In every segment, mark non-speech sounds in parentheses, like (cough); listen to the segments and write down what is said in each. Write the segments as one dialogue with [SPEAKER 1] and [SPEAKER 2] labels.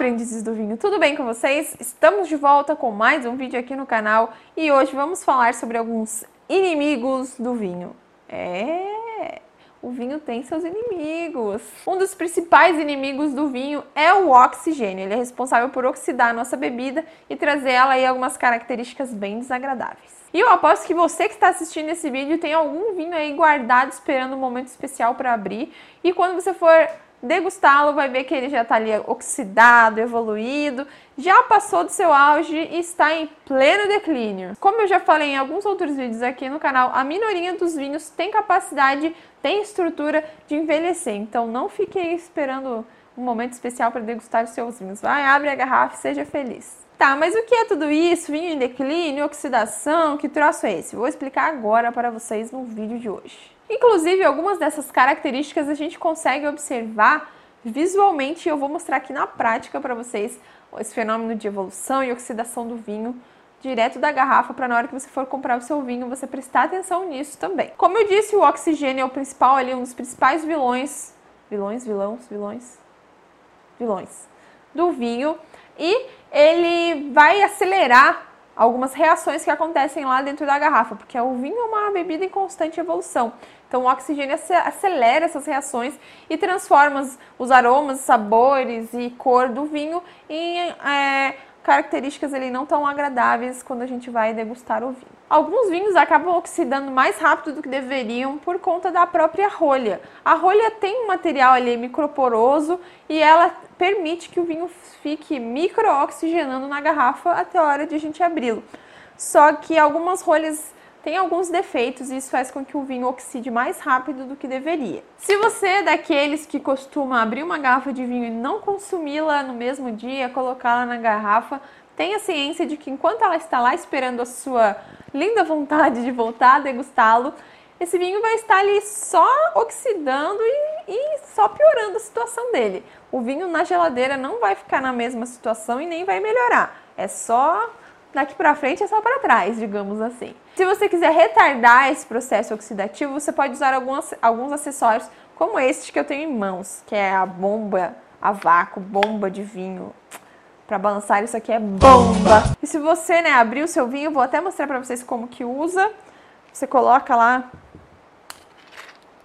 [SPEAKER 1] aprendizes do vinho, tudo bem com vocês? Estamos de volta com mais um vídeo aqui no canal e hoje vamos falar sobre alguns inimigos do vinho. É, o vinho tem seus inimigos. Um dos principais inimigos do vinho é o oxigênio. Ele é responsável por oxidar a nossa bebida e trazer ela aí algumas características bem desagradáveis. E eu aposto que você que está assistindo esse vídeo tem algum vinho aí guardado esperando um momento especial para abrir. E quando você for degustá-lo, vai ver que ele já está ali oxidado, evoluído, já passou do seu auge e está em pleno declínio. Como eu já falei em alguns outros vídeos aqui no canal, a minoria dos vinhos tem capacidade, tem estrutura de envelhecer. Então não fique aí esperando um momento especial para degustar os seus vinhos. Vai, abre a garrafa e seja feliz. Tá, mas o que é tudo isso? Vinho em declínio, oxidação, que troço é esse? Vou explicar agora para vocês no vídeo de hoje. Inclusive, algumas dessas características a gente consegue observar visualmente e eu vou mostrar aqui na prática para vocês esse fenômeno de evolução e oxidação do vinho direto da garrafa para na hora que você for comprar o seu vinho você prestar atenção nisso também. Como eu disse, o oxigênio é o principal ali, um dos principais vilões, vilões, vilões, vilões, vilões do vinho e ele vai acelerar algumas reações que acontecem lá dentro da garrafa, porque o vinho é uma bebida em constante evolução. Então, o oxigênio acelera essas reações e transforma os aromas, sabores e cor do vinho em é, características ali não tão agradáveis quando a gente vai degustar o vinho. Alguns vinhos acabam oxidando mais rápido do que deveriam por conta da própria rolha. A rolha tem um material ali microporoso e ela permite que o vinho fique microoxigenando na garrafa até a hora de a gente abri-lo. Só que algumas rolhas têm alguns defeitos e isso faz com que o vinho oxide mais rápido do que deveria. Se você é daqueles que costuma abrir uma garrafa de vinho e não consumi-la no mesmo dia, colocá-la na garrafa, tenha ciência de que enquanto ela está lá esperando a sua linda vontade de voltar a degustá-lo, esse vinho vai estar ali só oxidando e, e, só piorando a situação dele. O vinho na geladeira não vai ficar na mesma situação e nem vai melhorar. É só daqui para frente, é só para trás, digamos assim. Se você quiser retardar esse processo oxidativo, você pode usar alguns, acessórios como este que eu tenho em mãos, que é a bomba a vácuo, bomba de vinho para balançar, isso aqui é bomba. E se você, né, abrir o seu vinho, vou até mostrar para vocês como que usa. Você coloca lá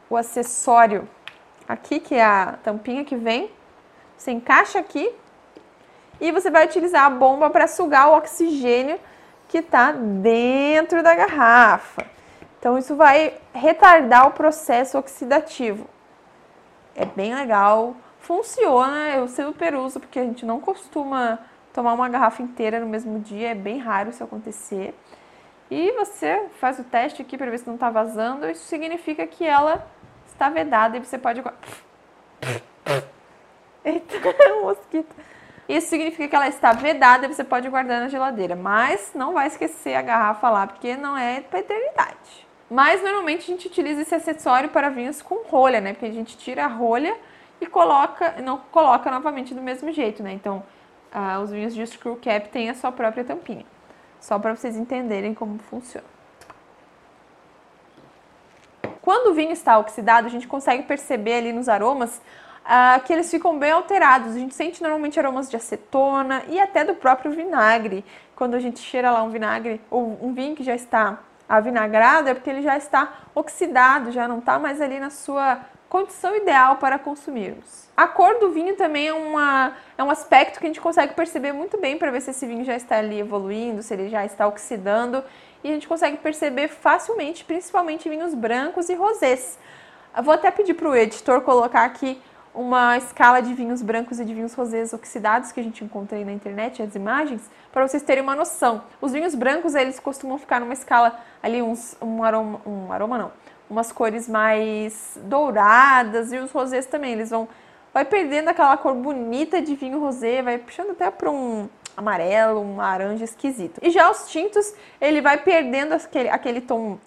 [SPEAKER 1] o acessório aqui, que é a tampinha que vem. Você encaixa aqui e você vai utilizar a bomba para sugar o oxigênio que está dentro da garrafa. Então isso vai retardar o processo oxidativo. É bem legal, Funciona, eu super uso, porque a gente não costuma tomar uma garrafa inteira no mesmo dia, é bem raro isso acontecer. E você faz o teste aqui para ver se não está vazando, isso significa que ela está vedada e você pode. (laughs) Eita, um (laughs) mosquito. Isso significa que ela está vedada e você pode guardar na geladeira, mas não vai esquecer a garrafa lá, porque não é para eternidade. Mas normalmente a gente utiliza esse acessório para vinhos com rolha, né? Porque a gente tira a rolha e coloca, não coloca novamente do mesmo jeito, né? Então, ah, os vinhos de screw cap têm a sua própria tampinha. Só para vocês entenderem como funciona. Quando o vinho está oxidado, a gente consegue perceber ali nos aromas ah, que eles ficam bem alterados. A gente sente normalmente aromas de acetona e até do próprio vinagre. Quando a gente cheira lá um vinagre ou um vinho que já está avinagrado, é porque ele já está oxidado, já não está mais ali na sua condição ideal para consumirmos. A cor do vinho também é, uma, é um aspecto que a gente consegue perceber muito bem para ver se esse vinho já está ali evoluindo, se ele já está oxidando, e a gente consegue perceber facilmente, principalmente vinhos brancos e rosés. Eu vou até pedir para o editor colocar aqui uma escala de vinhos brancos e de vinhos rosés oxidados que a gente encontrei na internet, as imagens, para vocês terem uma noção. Os vinhos brancos, eles costumam ficar numa escala ali uns um aroma, um aroma não, umas cores mais douradas e os rosés também, eles vão vai perdendo aquela cor bonita de vinho rosé, vai puxando até para um amarelo, um laranja esquisito. E já os tintos, ele vai perdendo aquele, aquele tom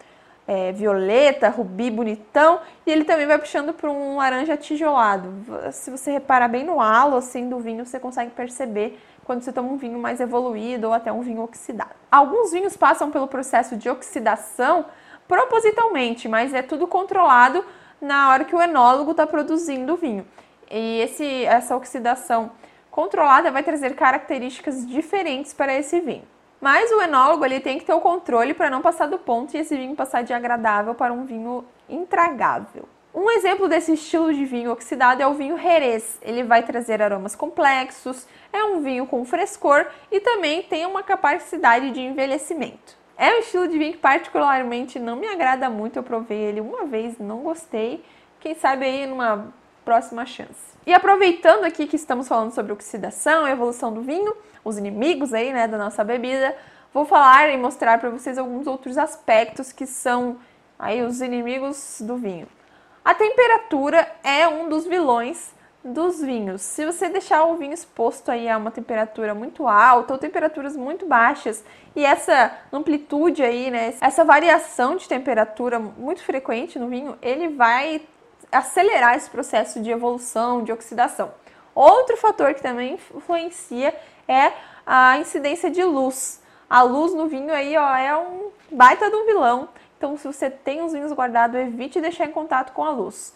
[SPEAKER 1] é, violeta, rubi bonitão, e ele também vai puxando para um laranja tijolado. Se você reparar bem no halo assim do vinho, você consegue perceber quando você toma um vinho mais evoluído ou até um vinho oxidado. Alguns vinhos passam pelo processo de oxidação propositalmente, mas é tudo controlado na hora que o enólogo está produzindo o vinho. E esse, essa oxidação controlada vai trazer características diferentes para esse vinho. Mas o enólogo ele tem que ter o controle para não passar do ponto e esse vinho passar de agradável para um vinho intragável. Um exemplo desse estilo de vinho oxidado é o vinho Jerez. Ele vai trazer aromas complexos, é um vinho com frescor e também tem uma capacidade de envelhecimento. É um estilo de vinho que particularmente não me agrada muito. Eu provei ele uma vez, não gostei. Quem sabe aí numa próxima chance. E aproveitando aqui que estamos falando sobre oxidação, evolução do vinho, os inimigos aí, né, da nossa bebida, vou falar e mostrar para vocês alguns outros aspectos que são aí os inimigos do vinho. A temperatura é um dos vilões dos vinhos. Se você deixar o vinho exposto aí a uma temperatura muito alta ou temperaturas muito baixas e essa amplitude aí, né, essa variação de temperatura muito frequente no vinho, ele vai acelerar esse processo de evolução, de oxidação. Outro fator que também influencia é a incidência de luz. A luz no vinho aí, ó, é um baita de um vilão. Então, se você tem os vinhos guardados, evite deixar em contato com a luz.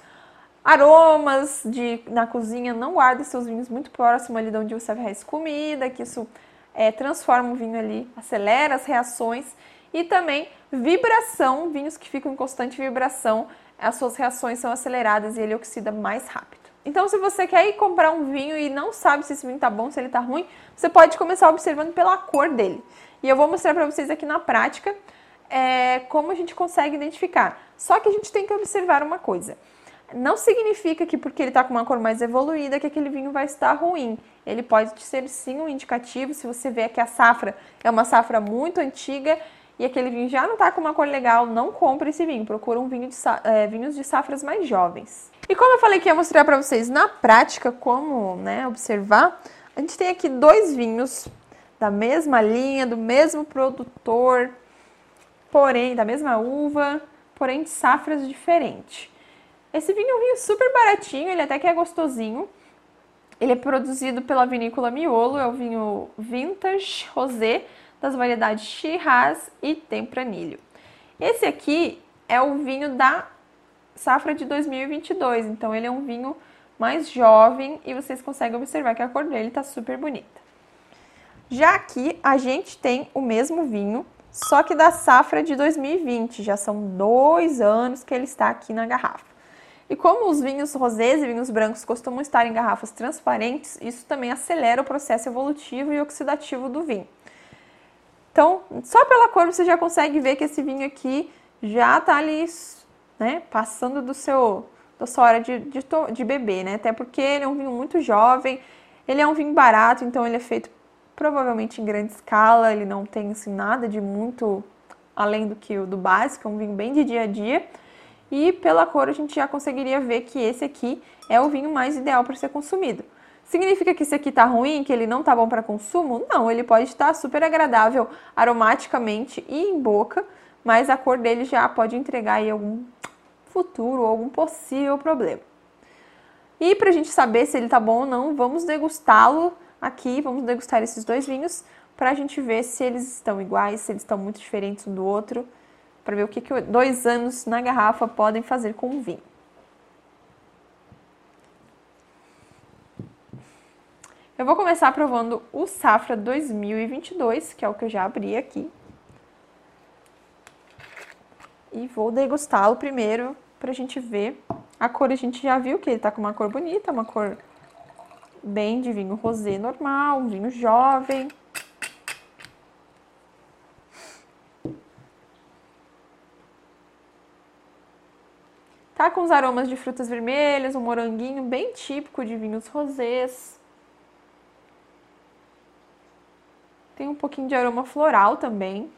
[SPEAKER 1] Aromas de, na cozinha, não guarde seus vinhos muito próximo ali de onde você faz comida, que isso é, transforma o vinho ali, acelera as reações. E também vibração, vinhos que ficam em constante vibração, as suas reações são aceleradas e ele oxida mais rápido. Então, se você quer ir comprar um vinho e não sabe se esse vinho tá bom, se ele tá ruim, você pode começar observando pela cor dele. E eu vou mostrar para vocês aqui na prática é, como a gente consegue identificar. Só que a gente tem que observar uma coisa. Não significa que porque ele está com uma cor mais evoluída que aquele vinho vai estar ruim. Ele pode ser sim um indicativo. Se você vê que a safra é uma safra muito antiga e aquele vinho já não está com uma cor legal, não compre esse vinho. Procura um vinho de, é, vinhos de safras mais jovens. E como eu falei que ia mostrar para vocês na prática como né, observar, a gente tem aqui dois vinhos da mesma linha, do mesmo produtor, porém da mesma uva, porém de safras diferentes. Esse vinho é um vinho super baratinho, ele até que é gostosinho. Ele é produzido pela vinícola Miolo, é o vinho Vintage Rosé das variedades Shiraz e Tempranillo. Esse aqui é o vinho da safra de 2022, então ele é um vinho mais jovem e vocês conseguem observar que a cor dele está super bonita. Já aqui a gente tem o mesmo vinho, só que da safra de 2020, já são dois anos que ele está aqui na garrafa. E como os vinhos rosés e vinhos brancos costumam estar em garrafas transparentes, isso também acelera o processo evolutivo e oxidativo do vinho. Então, só pela cor você já consegue ver que esse vinho aqui já está ali, né, passando do seu, da sua hora de, de, de beber, né? Até porque ele é um vinho muito jovem, ele é um vinho barato, então ele é feito provavelmente em grande escala, ele não tem assim nada de muito além do que o do básico, é um vinho bem de dia a dia. E pela cor a gente já conseguiria ver que esse aqui é o vinho mais ideal para ser consumido. Significa que esse aqui tá ruim, que ele não tá bom para consumo? Não, ele pode estar super agradável aromaticamente e em boca, mas a cor dele já pode entregar aí algum futuro, algum possível problema. E para a gente saber se ele tá bom ou não, vamos degustá-lo aqui, vamos degustar esses dois vinhos para a gente ver se eles estão iguais, se eles estão muito diferentes um do outro para ver o que, que dois anos na garrafa podem fazer com o vinho. Eu vou começar provando o Safra 2022, que é o que eu já abri aqui. E vou degustá-lo primeiro para a gente ver. A cor a gente já viu que ele está com uma cor bonita, uma cor bem de vinho rosé normal, um vinho jovem. Tá com os aromas de frutas vermelhas, um moranguinho bem típico de vinhos rosés. Tem um pouquinho de aroma floral também.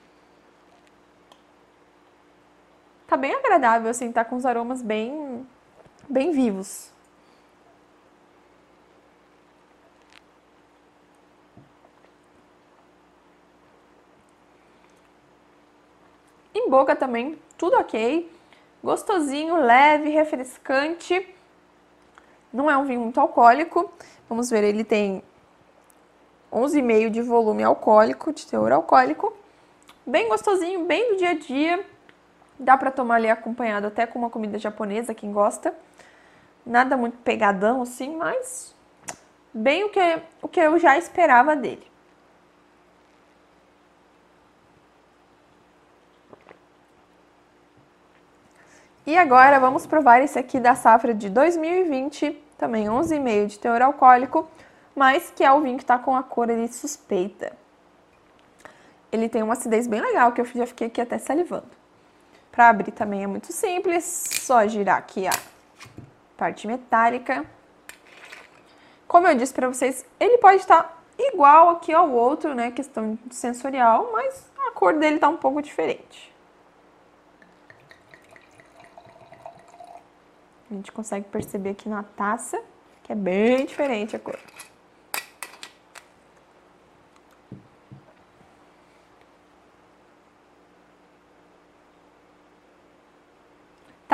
[SPEAKER 1] Tá bem agradável, assim, tá com os aromas bem, bem vivos. Em boca também, tudo ok. Gostosinho, leve, refrescante. Não é um vinho muito alcoólico. Vamos ver, ele tem 11,5 de volume alcoólico, de teor alcoólico. Bem gostosinho, bem do dia a dia. Dá para tomar ali acompanhado até com uma comida japonesa, quem gosta. Nada muito pegadão assim, mas bem o que, o que eu já esperava dele. E agora vamos provar esse aqui da safra de 2020, também 11,5 de teor alcoólico, mas que é o vinho que está com a cor ali suspeita. Ele tem uma acidez bem legal, que eu já fiquei aqui até salivando. Para abrir também é muito simples, só girar aqui a parte metálica. Como eu disse para vocês, ele pode estar igual aqui ao outro, né, questão sensorial, mas a cor dele tá um pouco diferente. A gente consegue perceber aqui na taça que é bem diferente a cor.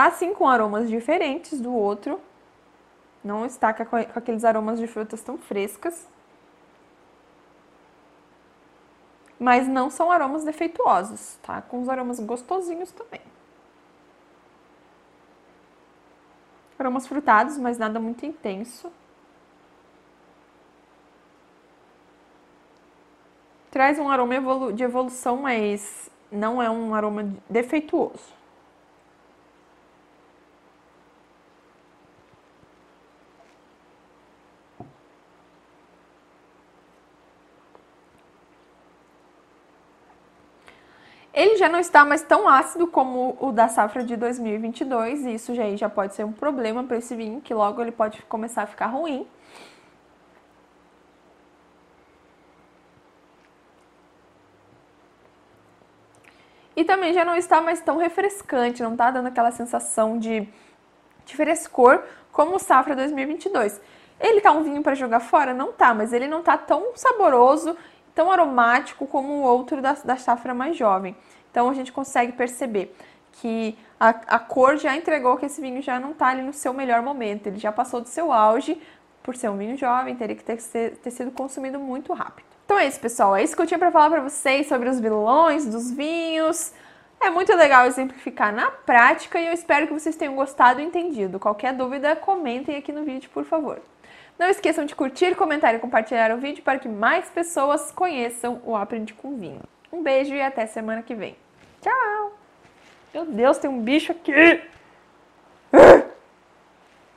[SPEAKER 1] Tá sim com aromas diferentes do outro. Não está com aqueles aromas de frutas tão frescas. Mas não são aromas defeituosos, tá? Com os aromas gostosinhos também. Aromas frutados, mas nada muito intenso. Traz um aroma de evolução, mas não é um aroma defeituoso. Ele já não está mais tão ácido como o da safra de 2022, e isso já, já pode ser um problema para esse vinho, que logo ele pode começar a ficar ruim. E também já não está mais tão refrescante, não está dando aquela sensação de, de frescor como o Safra 2022. Ele tá um vinho para jogar fora? Não tá, mas ele não tá tão saboroso tão aromático como o outro da, da safra mais jovem. Então a gente consegue perceber que a, a cor já entregou que esse vinho já não está ali no seu melhor momento, ele já passou do seu auge, por ser um vinho jovem, teria que ter, ter sido consumido muito rápido. Então é isso, pessoal. É isso que eu tinha para falar para vocês sobre os vilões dos vinhos. É muito legal exemplificar na prática e eu espero que vocês tenham gostado e entendido. Qualquer dúvida, comentem aqui no vídeo, por favor. Não esqueçam de curtir, comentar e compartilhar o vídeo para que mais pessoas conheçam o Aprende com Vinho. Um beijo e até semana que vem. Tchau! Meu Deus, tem um bicho aqui!